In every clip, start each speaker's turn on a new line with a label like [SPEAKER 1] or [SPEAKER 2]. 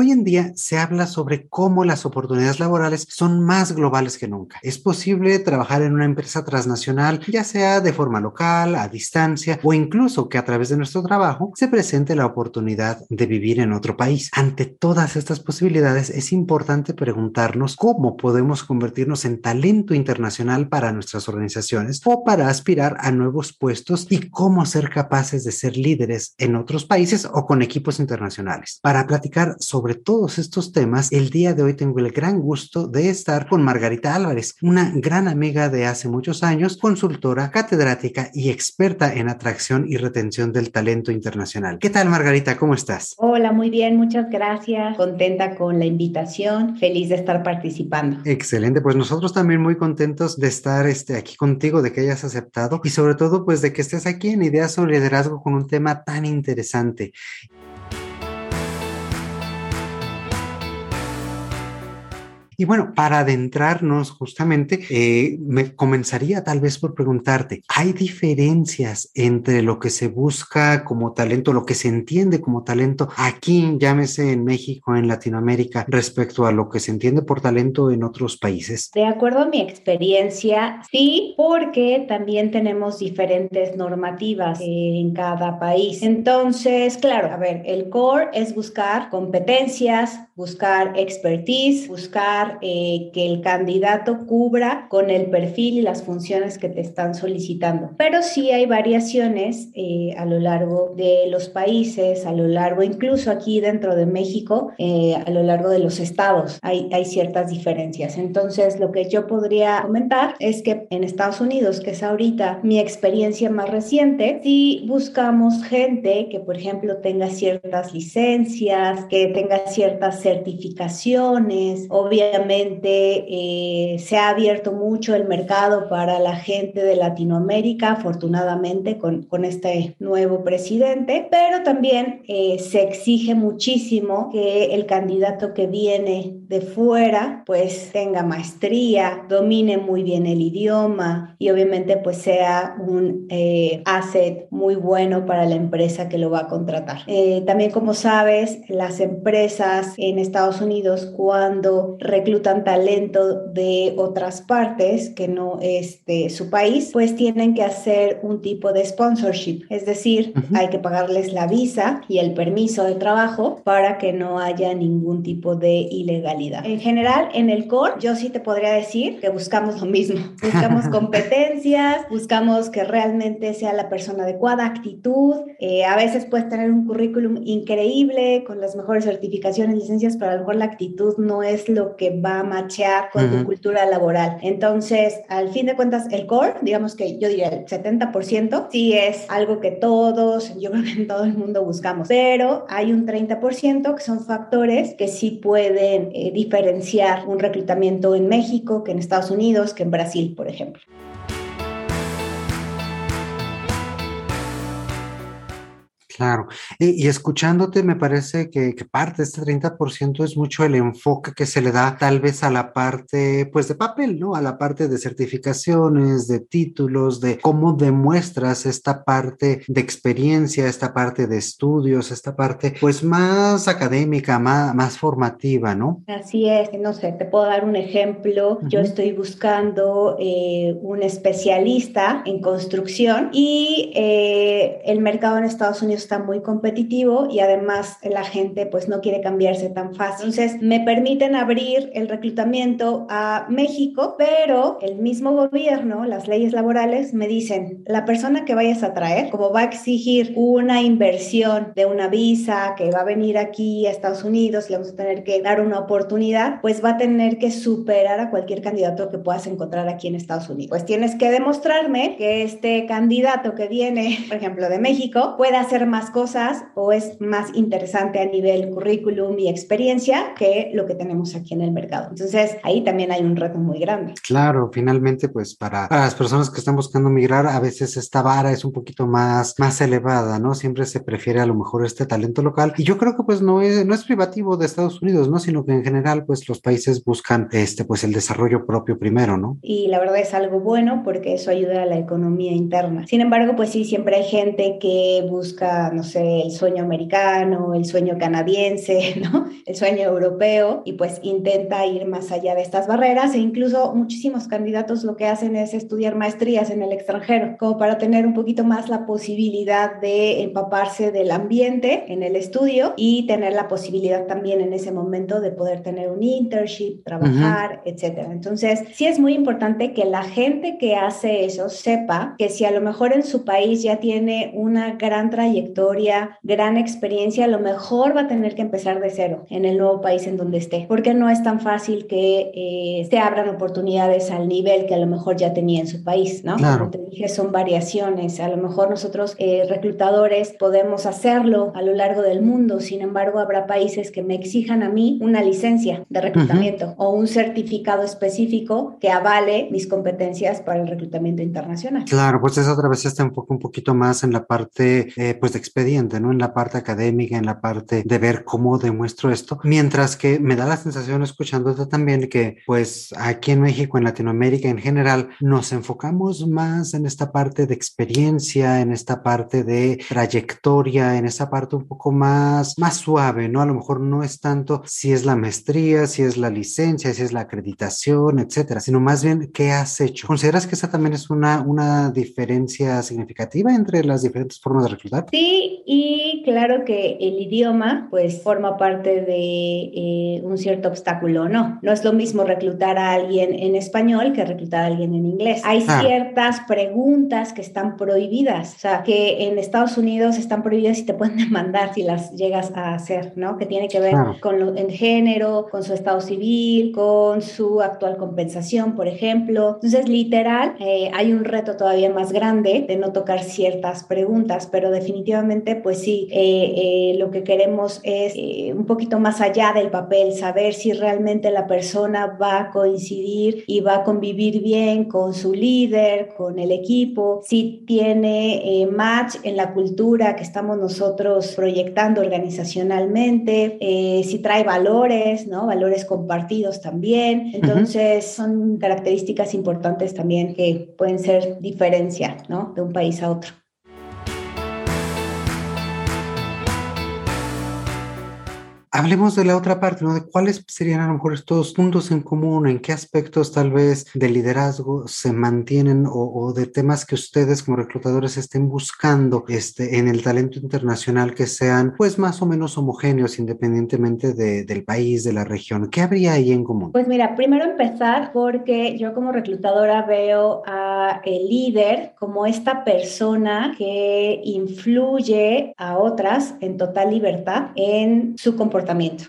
[SPEAKER 1] Hoy en día se habla sobre cómo las oportunidades laborales son más globales que nunca. Es posible trabajar en una empresa transnacional, ya sea de forma local, a distancia o incluso que a través de nuestro trabajo se presente la oportunidad de vivir en otro país. Ante todas estas posibilidades es importante preguntarnos cómo podemos convertirnos en talento internacional para nuestras organizaciones o para aspirar a nuevos puestos y cómo ser capaces de ser líderes en otros países o con equipos internacionales. Para platicar sobre sobre todos estos temas, el día de hoy tengo el gran gusto de estar con Margarita Álvarez, una gran amiga de hace muchos años, consultora, catedrática y experta en atracción y retención del talento internacional. ¿Qué tal, Margarita? ¿Cómo estás?
[SPEAKER 2] Hola, muy bien, muchas gracias. Contenta con la invitación, feliz de estar participando.
[SPEAKER 1] Excelente, pues nosotros también muy contentos de estar este, aquí contigo, de que hayas aceptado y sobre todo pues de que estés aquí en Ideas sobre Liderazgo con un tema tan interesante. Y bueno, para adentrarnos justamente, eh, me comenzaría tal vez por preguntarte, ¿hay diferencias entre lo que se busca como talento, lo que se entiende como talento aquí, llámese en México, en Latinoamérica, respecto a lo que se entiende por talento en otros países?
[SPEAKER 2] De acuerdo a mi experiencia, sí, porque también tenemos diferentes normativas en cada país. Entonces, claro, a ver, el core es buscar competencias, buscar expertise, buscar eh, que el candidato cubra con el perfil y las funciones que te están solicitando. Pero sí hay variaciones eh, a lo largo de los países, a lo largo, incluso aquí dentro de México, eh, a lo largo de los estados, hay, hay ciertas diferencias. Entonces, lo que yo podría comentar es que en Estados Unidos, que es ahorita mi experiencia más reciente, sí buscamos gente que, por ejemplo, tenga ciertas licencias, que tenga ciertas certificaciones, obviamente eh, se ha abierto mucho el mercado para la gente de Latinoamérica, afortunadamente con, con este nuevo presidente, pero también eh, se exige muchísimo que el candidato que viene de fuera pues tenga maestría, domine muy bien el idioma y obviamente pues sea un eh, asset muy bueno para la empresa que lo va a contratar. también como sabes, las empresas en Estados Unidos cuando reclutan talento de otras partes que no es de su país, pues tienen que hacer un tipo de sponsorship, es decir, hay que pagarles la visa y el permiso de trabajo para que no haya ningún tipo de ilegalidad. En general, en el core, yo sí te podría decir que buscamos lo mismo, buscamos competencias, buscamos que realmente sea la persona adecuada, actitud, eh, a veces puedes tener un currículum increíble con las mejores certificaciones, licencias, pero a lo mejor la actitud no es lo que va a machear con tu cultura laboral. Entonces, al fin de cuentas, el core, digamos que yo diría el 70%, sí es algo que todos, yo creo que en todo el mundo buscamos, pero hay un 30% que son factores que sí pueden eh, diferenciar un reclutamiento en México que en Estados Unidos, que en Brasil, por ejemplo.
[SPEAKER 1] Claro, y, escuchándote me parece que, parte de este 30% es mucho el enfoque que se le da tal vez a la parte pues de papel, ¿no? A la parte de certificaciones, de títulos, de cómo demuestras esta parte de experiencia, esta parte de estudios, esta parte pues más académica, más, más formativa, ¿no?
[SPEAKER 2] Así es, no sé, te puedo dar un ejemplo. Yo estoy buscando eh, un especialista en construcción y eh, el mercado en Estados Unidos está muy competitivo y además la gente pues no quiere cambiarse tan fácil. Entonces me permiten abrir el reclutamiento a México, pero el mismo gobierno, las leyes laborales me dicen, la persona que vayas a traer, como va a exigir una inversión de una visa, que va a venir aquí a Estados Unidos, le vamos a tener que dar una oportunidad, pues va a tener que superar a cualquier candidato que puedas encontrar aquí en Estados Unidos. Pues tienes que demostrarme que este candidato que viene, por ejemplo, de México, pueda hacer más más cosas o es más interesante a nivel currículum y experiencia que lo que tenemos aquí en el mercado. Entonces, ahí también hay un reto muy grande.
[SPEAKER 1] Claro, finalmente, pues para, para las personas que están buscando migrar, a veces esta vara es un poquito más, más elevada, ¿no? Siempre se prefiere a lo mejor este talento local. Y yo creo que pues no es, no es privativo de Estados Unidos, ¿no? Sino que en general, pues los países buscan este, pues el desarrollo propio primero, ¿no?
[SPEAKER 2] Y la verdad es algo bueno porque eso ayuda a la economía interna. Sin embargo, pues sí, siempre hay gente que busca, no sé, el sueño americano, el sueño canadiense, ¿no? El sueño europeo y pues intenta ir más allá de estas barreras e incluso muchísimos candidatos lo que hacen es estudiar maestrías en el extranjero, como para tener un poquito más la posibilidad de empaparse del ambiente en el estudio y tener la posibilidad también en ese momento de poder tener un internship, trabajar, etcétera. Entonces, sí es muy importante que la gente que hace eso sepa que si a lo mejor en su país ya tiene una gran trayectoria, gran experiencia, a lo mejor va a tener que empezar de cero en el nuevo país en donde esté, porque no es tan fácil que eh, se abran oportunidades al nivel que a lo mejor ya tenía en su país, ¿no? Como te dije, son variaciones. A lo mejor nosotros eh, reclutadores podemos hacerlo a lo largo del mundo, sin embargo, habrá países que me exijan a mí una licencia de reclutamiento o un certificado específico que avale mis competencias para el reclutamiento internacional.
[SPEAKER 1] Claro, pues eso otra vez se enfoca un poquito más en la parte eh, pues de expediente, ¿no? En la parte académica, en la parte de ver cómo demuestro esto, mientras que me da la sensación escuchándote también que pues aquí en México, en Latinoamérica en general, nos enfocamos más en esta parte de experiencia, en esta parte de trayectoria, en esa parte un poco más, más suave, ¿no? A lo mejor no es tanto si es la maestría, si es la licencia, si es la acreditación, etcétera, sino más bien qué has hecho. ¿Consideras que esa también es una, una diferencia significativa entre las diferentes formas de reclutar?
[SPEAKER 2] Sí, y claro que el idioma pues forma parte de eh, un cierto obstáculo, ¿no? No es lo mismo reclutar a alguien en español que reclutar a alguien en inglés. Hay ciertas preguntas que están prohibidas, o sea, que en Estados Unidos están prohibidas y te pueden demandar si las llegas a hacer, ¿no? Que tiene que ver con lo, el género, con su estado civil, con su actual compensación, por ejemplo. Entonces, literal, eh, hay un reto todavía más grande de no tocar ciertas preguntas, pero definitivamente, pues sí, eh, eh, lo que queremos es un poquito más allá del papel, saber si realmente la persona va a coincidir y va a convivir bien con su líder, con el equipo, si tiene match en la cultura que estamos nosotros proyectando organizacionalmente, si trae valores, ¿no? Valores compartidos también. Entonces, son características importantes también que pueden ser diferencia, ¿no? De un país a otro.
[SPEAKER 1] Hablemos de la otra parte, ¿no? De cuáles serían a lo mejor estos puntos en común, en qué aspectos tal vez de liderazgo se mantienen o, de temas que ustedes como reclutadores estén buscando este, en el talento internacional que sean pues más o menos homogéneos independientemente del país, de la región. ¿Qué habría ahí en común?
[SPEAKER 2] Pues mira, primero empezar porque yo como reclutadora veo a el líder como esta persona que influye a otras en total libertad en su comportamiento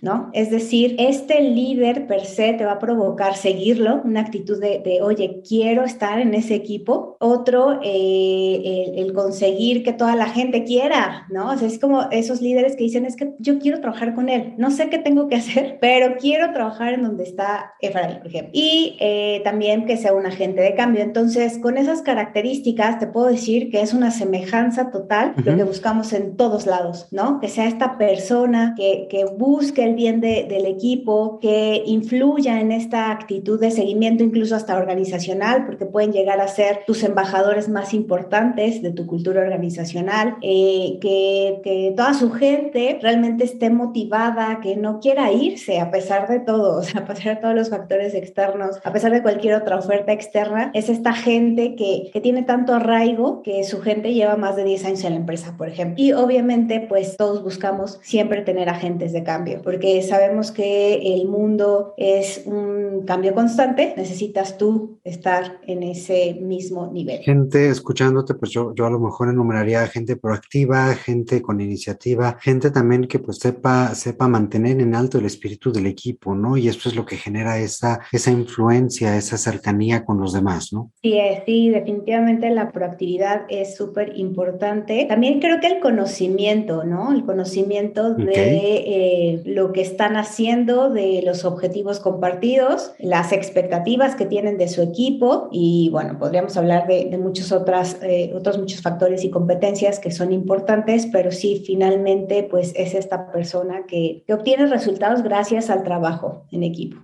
[SPEAKER 2] ¿no? Es decir, este líder per se te va a provocar seguirlo, una actitud de, oye, quiero estar en ese equipo. Otro, eh, el, conseguir que toda la gente quiera, ¿no? O sea, es como esos líderes que dicen, es que yo quiero trabajar con él, no sé qué tengo que hacer, pero quiero trabajar en donde está Efraín, por ejemplo. Y eh, también que sea un agente de cambio. Entonces, con esas características, te puedo decir que es una semejanza total lo que buscamos en todos lados, ¿no? Que sea esta persona que, que busque el bien del equipo, que influya en esta actitud de seguimiento, incluso hasta organizacional, porque pueden llegar a ser tus embajadores más importantes de tu cultura organizacional, eh, que, que, toda su gente realmente esté motivada, que no quiera irse a pesar de todo, o sea, a pesar de todos los factores externos, a pesar de cualquier otra oferta externa, es esta gente que, que tiene tanto arraigo que su gente lleva más de 10 años en la empresa, por ejemplo. Y obviamente, pues todos buscamos siempre tener agentes de cambio, porque sabemos que el mundo es un cambio constante, necesitas tú estar en ese mismo nivel.
[SPEAKER 1] Gente escuchándote, pues yo, yo a lo mejor enumeraría gente proactiva, gente con iniciativa, gente también que pues sepa, sepa mantener en alto el espíritu del equipo, ¿no? Y eso es lo que genera esa, esa influencia, esa cercanía con los demás, ¿no?
[SPEAKER 2] Sí, sí, definitivamente la proactividad es súper importante. También creo que el conocimiento, ¿no? El conocimiento de eh, lo que están haciendo, de los objetivos compartidos, las expectativas que tienen de su equipo y bueno, podríamos hablar de, muchos otras, eh, otros muchos factores y competencias que son importantes, pero sí, finalmente, pues es esta persona que obtiene resultados gracias al trabajo en equipo.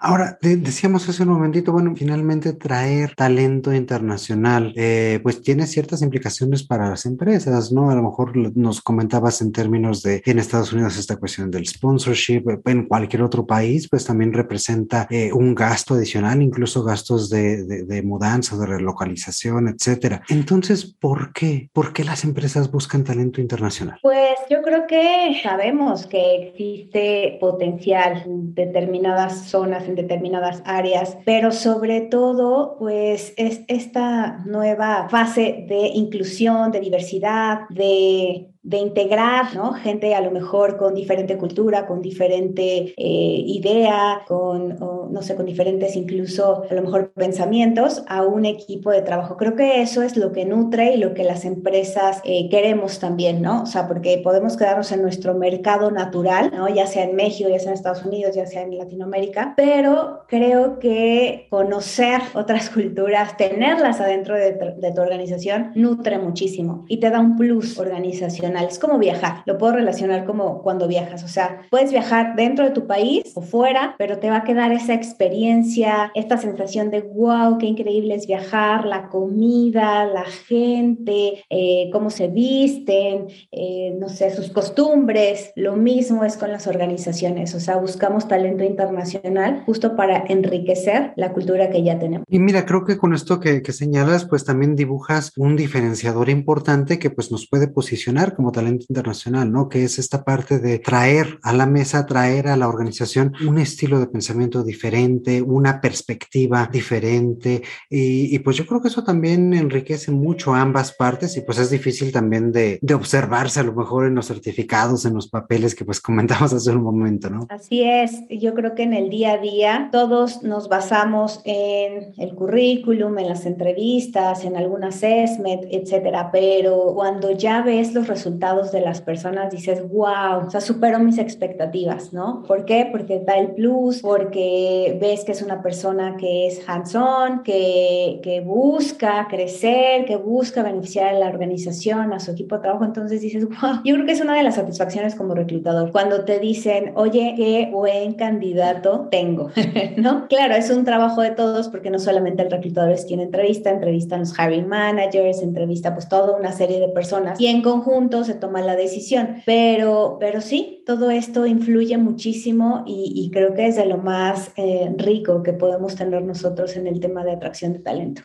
[SPEAKER 1] Ahora, decíamos hace un momentito, bueno, finalmente traer talento internacional, eh, pues tiene ciertas implicaciones para las empresas, ¿no? A lo mejor nos comentabas en términos de en Estados Unidos esta cuestión del sponsorship, en cualquier otro país, pues también representa eh, un gasto adicional, incluso gastos de, de, de, mudanza, de relocalización, etcétera. Entonces, ¿por qué? ¿Por qué las empresas buscan talento internacional?
[SPEAKER 2] Pues yo creo que sabemos que existe potencial en determinadas zonas en determinadas áreas, pero sobre todo, pues es esta nueva fase de inclusión, de diversidad, de de integrar, ¿no? Gente a lo mejor con diferente cultura, con diferente eh, idea, con, no sé, con diferentes incluso a lo mejor pensamientos a un equipo de trabajo. Creo que eso es lo que nutre y lo que las empresas eh, queremos también, ¿no? O sea, porque podemos quedarnos en nuestro mercado natural, ¿no? Ya sea en México, ya sea en Estados Unidos, ya sea en Latinoamérica, pero creo que conocer otras culturas, tenerlas adentro de, de tu organización, nutre muchísimo y te da un plus organizacional es como viajar. Lo puedo relacionar como cuando viajas. O sea, puedes viajar dentro de tu país o fuera, pero te va a quedar esa experiencia, esta sensación de wow, qué increíble es viajar, la comida, la gente, eh, cómo se visten, eh, no sé, sus costumbres. Lo mismo es con las organizaciones. O sea, buscamos talento internacional justo para enriquecer la cultura que ya tenemos.
[SPEAKER 1] Y mira, creo que con esto que, que señalas, pues también dibujas un diferenciador importante que pues nos puede posicionar como talento internacional, ¿no? Que es esta parte de traer a la mesa, traer a la organización un estilo de pensamiento diferente, una perspectiva diferente. Y, pues yo creo que eso también enriquece mucho ambas partes y pues es difícil también de, de observarse a lo mejor en los certificados, en los papeles que pues comentamos hace un momento, ¿no?
[SPEAKER 2] Así es. Yo creo que en el día a día todos nos basamos en el currículum, en las entrevistas, en algún assessment, etcétera. Pero cuando ya ves los resultados, de las personas, dices, wow, o sea, superó mis expectativas, ¿no? ¿Por qué? Porque da el plus, porque ves que es una persona que es hands-on, que, que busca crecer, que busca beneficiar a la organización, a su equipo de trabajo. Entonces dices, wow, yo creo que es una de las satisfacciones como reclutador, cuando te dicen, oye, qué buen candidato tengo, ¿no? Claro, es un trabajo de todos porque no solamente el reclutador tiene entrevista, entrevistan los hiring managers, entrevista pues toda una serie de personas y en conjunto se toma la decisión. Pero, pero sí, todo esto influye muchísimo y, creo que es de lo más eh, rico que podemos tener nosotros en el tema de atracción de talento.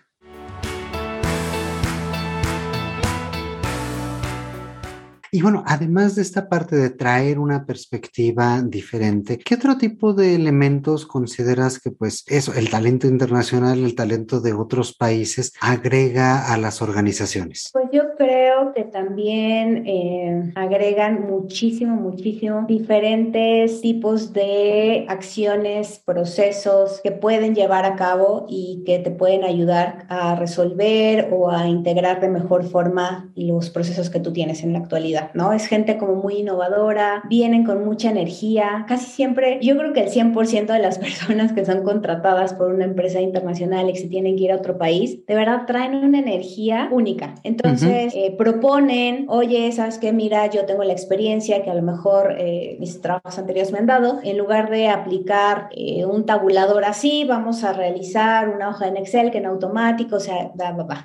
[SPEAKER 1] Y bueno, además de esta parte de traer una perspectiva diferente, ¿qué otro tipo de elementos consideras que pues eso, el talento internacional, el talento de otros países agrega a las organizaciones?
[SPEAKER 2] Pues yo creo que también eh, agregan muchísimo, muchísimo diferentes tipos de acciones, procesos que pueden llevar a cabo y que te pueden ayudar a resolver o a integrar de mejor forma los procesos que tú tienes en la actualidad. ¿No? Es gente como muy innovadora, vienen con mucha energía, casi siempre, yo creo que el 100% de las personas que son contratadas por una empresa internacional y que se tienen que ir a otro país, de verdad traen una energía única. Entonces, eh, proponen, oye, ¿sabes qué? Mira, yo tengo la experiencia que a lo mejor eh, mis trabajos anteriores me han dado, en lugar de aplicar eh, un tabulador así, vamos a realizar una hoja en Excel que en automático, o sea,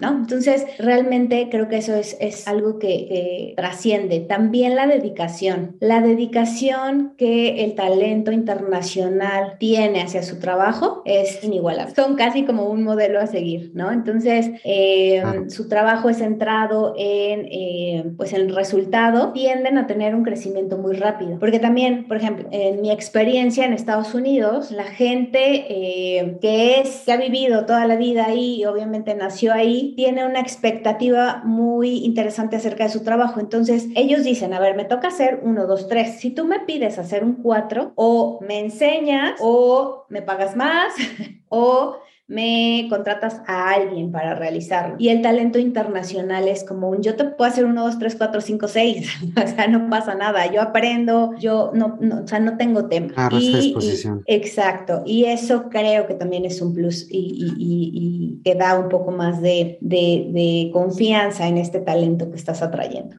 [SPEAKER 2] ¿no? Entonces, realmente creo que eso es, es algo que trasciende También la dedicación. La dedicación que el talento internacional tiene hacia su trabajo es inigualable. Son casi como un modelo a seguir, ¿no? Entonces, eh, su trabajo es centrado en, eh, pues, el resultado. Tienden a tener un crecimiento muy rápido. Porque también, por ejemplo, en mi experiencia en Estados Unidos, la gente eh, que es, que ha vivido toda la vida ahí y obviamente nació ahí, tiene una expectativa muy interesante acerca de su trabajo. Entonces, ellos dicen, a ver, me toca hacer uno, dos, tres. Si tú me pides hacer un cuatro, o me enseñas, o me pagas más, o me contratas a alguien para realizarlo. Y el talento internacional es como un yo te puedo hacer uno, dos, tres, cuatro, cinco, seis. o sea, no pasa nada. Yo aprendo, yo no, no o sea, no tengo tema.
[SPEAKER 1] Ah, y,
[SPEAKER 2] exacto. Y eso creo que también es un plus y, y, y que da un poco más de, de, de confianza en este talento que estás atrayendo.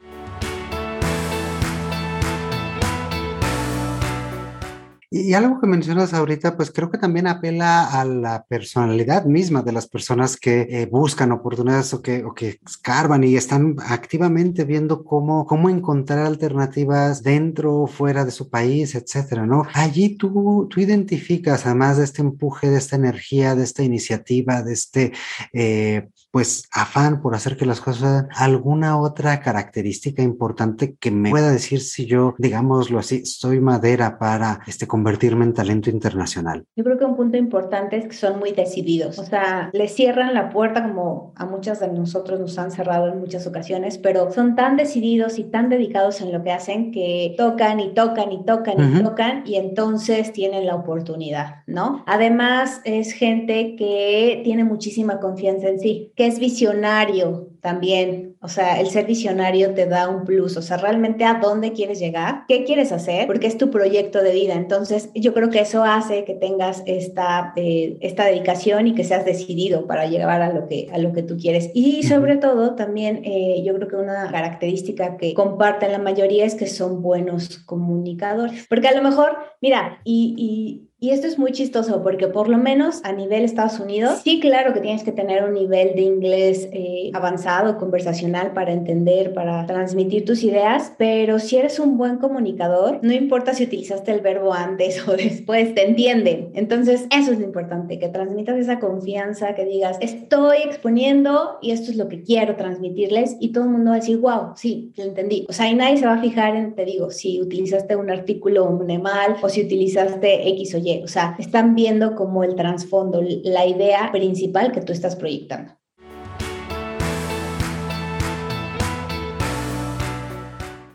[SPEAKER 1] Y, algo que mencionas ahorita, pues creo que también apela a la personalidad misma de las personas que eh, buscan oportunidades o que, o que escarban y están activamente viendo cómo, cómo encontrar alternativas dentro o fuera de su país, etcétera, ¿no? Allí tú, tú identificas, además de este empuje, de esta energía, de esta iniciativa, de este, eh, pues, afán por hacer que las cosas, alguna otra característica importante que me pueda decir si yo, digámoslo así, soy madera para este convertirme en talento internacional?
[SPEAKER 2] Yo creo que un punto importante es que son muy decididos, o sea, le cierran la puerta como a muchas de nosotros nos han cerrado en muchas ocasiones, pero son tan decididos y tan dedicados en lo que hacen que tocan y tocan y tocan y tocan y entonces tienen la oportunidad, ¿no? Además, es gente que tiene muchísima confianza en sí, que es visionario, también, o sea, el ser visionario te da un plus, o sea, realmente a dónde quieres llegar, qué quieres hacer, porque es tu proyecto de vida. Entonces, yo creo que eso hace que tengas esta, eh, esta dedicación y que seas decidido para llegar a lo que, a lo que tú quieres. Y sobre todo, también eh, yo creo que una característica que comparten la mayoría es que son buenos comunicadores, porque a lo mejor, mira, y y esto es muy chistoso porque por lo menos a nivel Estados Unidos, sí, claro que tienes que tener un nivel de inglés eh, avanzado, conversacional para entender, para transmitir tus ideas, pero si eres un buen comunicador, no importa si utilizaste el verbo antes o después, te entienden. Entonces, eso es lo importante, que transmitas esa confianza, que digas, estoy exponiendo y esto es lo que quiero transmitirles y todo el mundo va a decir, wow, sí, lo entendí. O sea, y nadie se va a fijar en, te digo, si utilizaste un artículo mal o si utilizaste X o Y o sea, están viendo como el trasfondo, la idea principal que tú estás proyectando.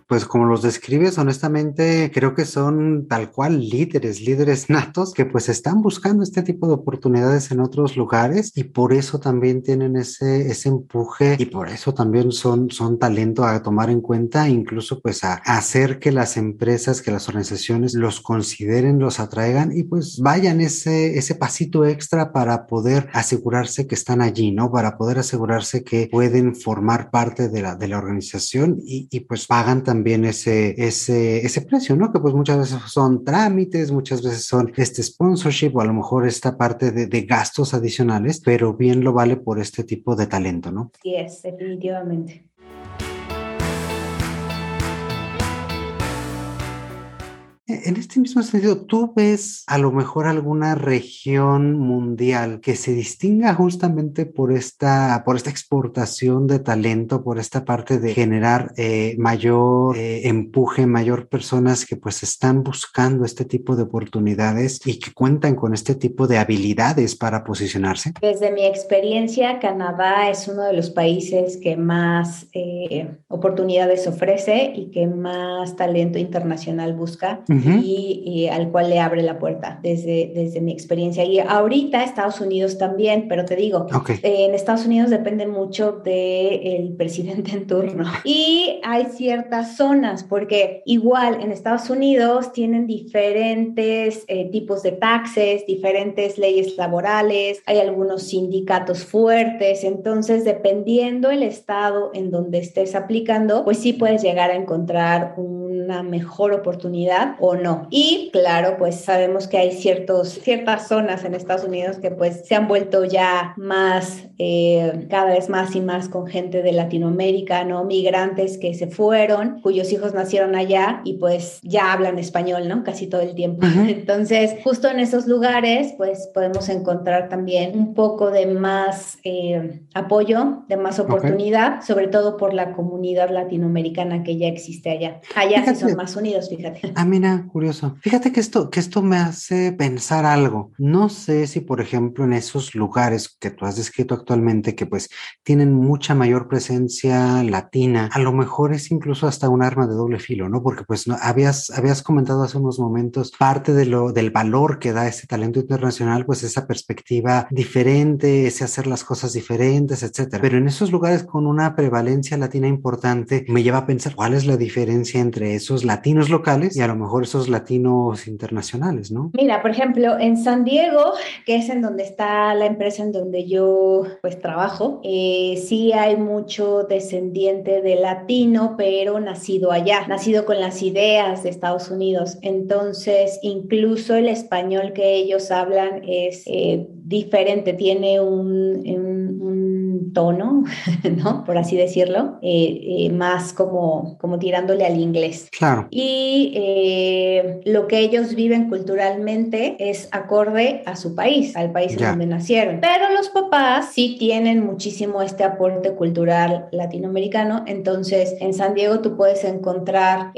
[SPEAKER 1] Pues como los describes, honestamente creo que son tal cual líderes, líderes natos que pues están buscando este tipo de oportunidades en otros lugares y por eso también tienen ese, ese empuje y por eso también son, son talento a tomar en cuenta, incluso pues a, hacer que las empresas, que las organizaciones los consideren, los atraigan y pues vayan ese, ese pasito extra para poder asegurarse que están allí, ¿no? Para poder asegurarse que pueden formar parte de la, de la organización y, y pues pagan también también ese, ese, ese precio, ¿no? Que pues muchas veces son trámites, muchas veces son este sponsorship o a lo mejor esta parte de, de gastos adicionales, pero bien lo vale por este tipo de talento, ¿no?
[SPEAKER 2] Sí, es, definitivamente.
[SPEAKER 1] En este mismo sentido, ¿tú ves a lo mejor alguna región mundial que se distinga justamente por esta, por esta exportación de talento, por esta parte de generar eh, mayor eh, empuje, mayor personas que pues están buscando este tipo de oportunidades y que cuentan con este tipo de habilidades para posicionarse?
[SPEAKER 2] Desde mi experiencia, Canadá es uno de los países que más eh, oportunidades ofrece y que más talento internacional busca y, al cual le abre la puerta desde, desde mi experiencia. Y ahorita Estados Unidos también, pero te digo, en Estados Unidos depende mucho del presidente en turno. Y hay ciertas zonas, porque igual en Estados Unidos tienen diferentes eh, tipos de taxes, diferentes leyes laborales, hay algunos sindicatos fuertes, entonces dependiendo el estado en donde estés aplicando, pues sí puedes llegar a encontrar un una mejor oportunidad o no. Y claro, pues sabemos que hay ciertos, ciertas zonas en Estados Unidos que pues se han vuelto ya más, eh, cada vez más y más con gente de Latinoamérica, ¿no? Migrantes que se fueron, cuyos hijos nacieron allá y pues ya hablan español, ¿no? Casi todo el tiempo. Entonces, justo en esos lugares, pues podemos encontrar también un poco de más eh, apoyo, de más oportunidad, sobre todo por la comunidad latinoamericana que ya existe allá. Allá sí son más unidos, fíjate.
[SPEAKER 1] Ah, mira, curioso. Fíjate que esto, que esto me hace pensar algo. No sé si, por ejemplo, en esos lugares que tú has descrito actualmente, que pues tienen mucha mayor presencia latina, a lo mejor es incluso hasta un arma de doble filo, ¿no? Porque pues no, habías, habías comentado hace unos momentos parte de lo, del valor que da ese talento internacional, pues esa perspectiva diferente, ese hacer las cosas diferentes, etcétera. Pero en esos lugares con una prevalencia latina importante, me lleva a pensar cuál es la diferencia entre esos latinos locales y a lo mejor esos latinos internacionales, ¿no?
[SPEAKER 2] Mira, por ejemplo, en San Diego, que es en donde está la empresa en donde yo pues trabajo, eh, sí hay mucho descendiente de latino, pero nacido allá, nacido con las ideas de Estados Unidos. Entonces, incluso el español que ellos hablan es eh, diferente, tiene un, tono, ¿no? Por así decirlo, eh, eh, más como, como tirándole al inglés.
[SPEAKER 1] Claro.
[SPEAKER 2] Y eh, lo que ellos viven culturalmente es acorde a su país, al país en donde nacieron. Pero los papás sí tienen muchísimo este aporte cultural latinoamericano. Entonces, en San Diego tú puedes encontrar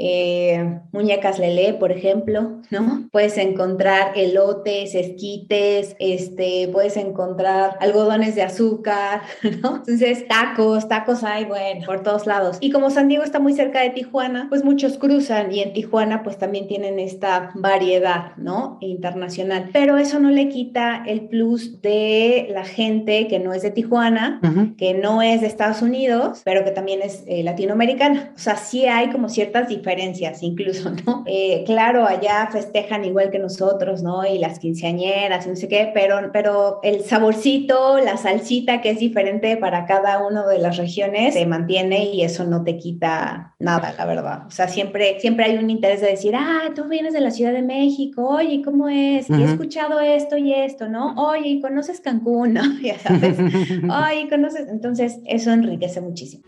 [SPEAKER 2] muñecas lele, por ejemplo, ¿no? Puedes encontrar elotes, esquites, este, puedes encontrar algodones de azúcar, entonces, tacos, tacos hay, bueno, por todos lados. Y como San Diego está muy cerca de Tijuana, pues muchos cruzan y en Tijuana pues también tienen esta variedad, ¿no? Internacional. Pero eso no le quita el plus de la gente que no es de Tijuana, que no es de Estados Unidos, pero que también es eh, latinoamericana. O sea, sí hay como ciertas diferencias incluso, ¿no? Eh, claro, allá festejan igual que nosotros, ¿no? Y las quinceañeras y no sé qué, pero, pero el saborcito, la salsita que es diferente para cada una de las regiones se mantiene y eso no te quita nada, la verdad. O sea, siempre, siempre hay un interés de decir, ah, tú vienes de la Ciudad de México, oye, ¿cómo es? Y he escuchado esto y esto, ¿no? Oye, ¿conoces Cancún? ¿no? Ya sabes. Oye, ¿conoces? Entonces, eso enriquece muchísimo.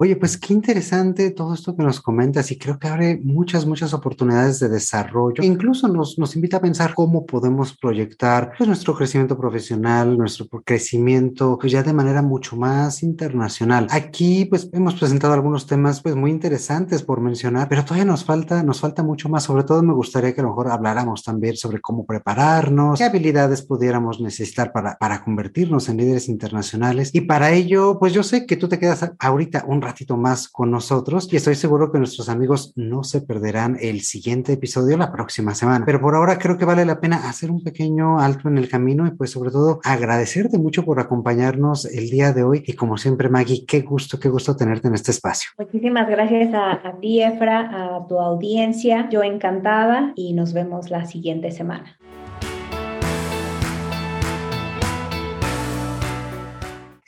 [SPEAKER 1] Oye, pues qué interesante todo esto que nos comentas y creo que abre muchas, muchas oportunidades de desarrollo. incluso nos, nos invita a pensar cómo podemos proyectar pues, nuestro crecimiento profesional, nuestro crecimiento pues ya de manera mucho más internacional. Aquí pues hemos presentado algunos temas pues muy interesantes por mencionar, pero todavía nos falta, nos falta mucho más. Sobre todo me gustaría que a lo mejor habláramos también sobre cómo prepararnos, qué habilidades pudiéramos necesitar para, para convertirnos en líderes internacionales. Y para ello, pues yo sé que tú te quedas ahorita un ratito más con nosotros y estoy seguro que nuestros amigos no se perderán el siguiente episodio la próxima semana. Pero por ahora creo que vale la pena hacer un pequeño alto en el camino y pues sobre todo agradecerte mucho por acompañarnos el día de hoy y como siempre Maggie, qué gusto, qué gusto tenerte en este espacio.
[SPEAKER 2] Muchísimas gracias a, a ti Efra, a tu audiencia, yo encantada y nos vemos la siguiente semana.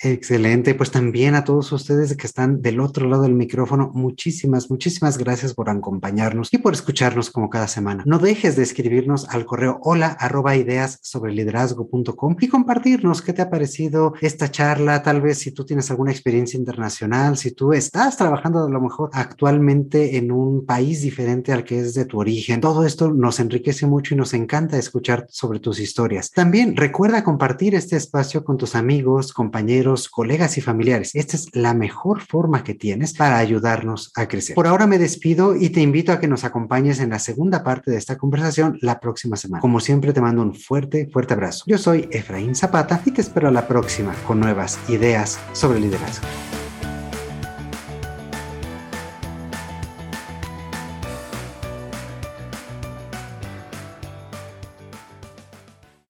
[SPEAKER 1] Excelente, pues también a todos ustedes que están del otro lado del micrófono, muchísimas, muchísimas gracias por acompañarnos y por escucharnos como cada semana. No dejes de escribirnos al correo hola arroba ideas sobre liderazgo.com y compartirnos qué te ha parecido esta charla, tal vez si tú tienes alguna experiencia internacional, si tú estás trabajando a lo mejor actualmente en un país diferente al que es de tu origen. Todo esto nos enriquece mucho y nos encanta escuchar sobre tus historias. También recuerda compartir este espacio con tus amigos, compañeros, colegas y familiares. Esta es la mejor forma que tienes para ayudarnos a crecer. Por ahora me despido y te invito a que nos acompañes en la segunda parte de esta conversación la próxima semana. Como siempre te mando un fuerte, fuerte abrazo. Yo soy Efraín Zapata y te espero a la próxima con nuevas ideas sobre liderazgo.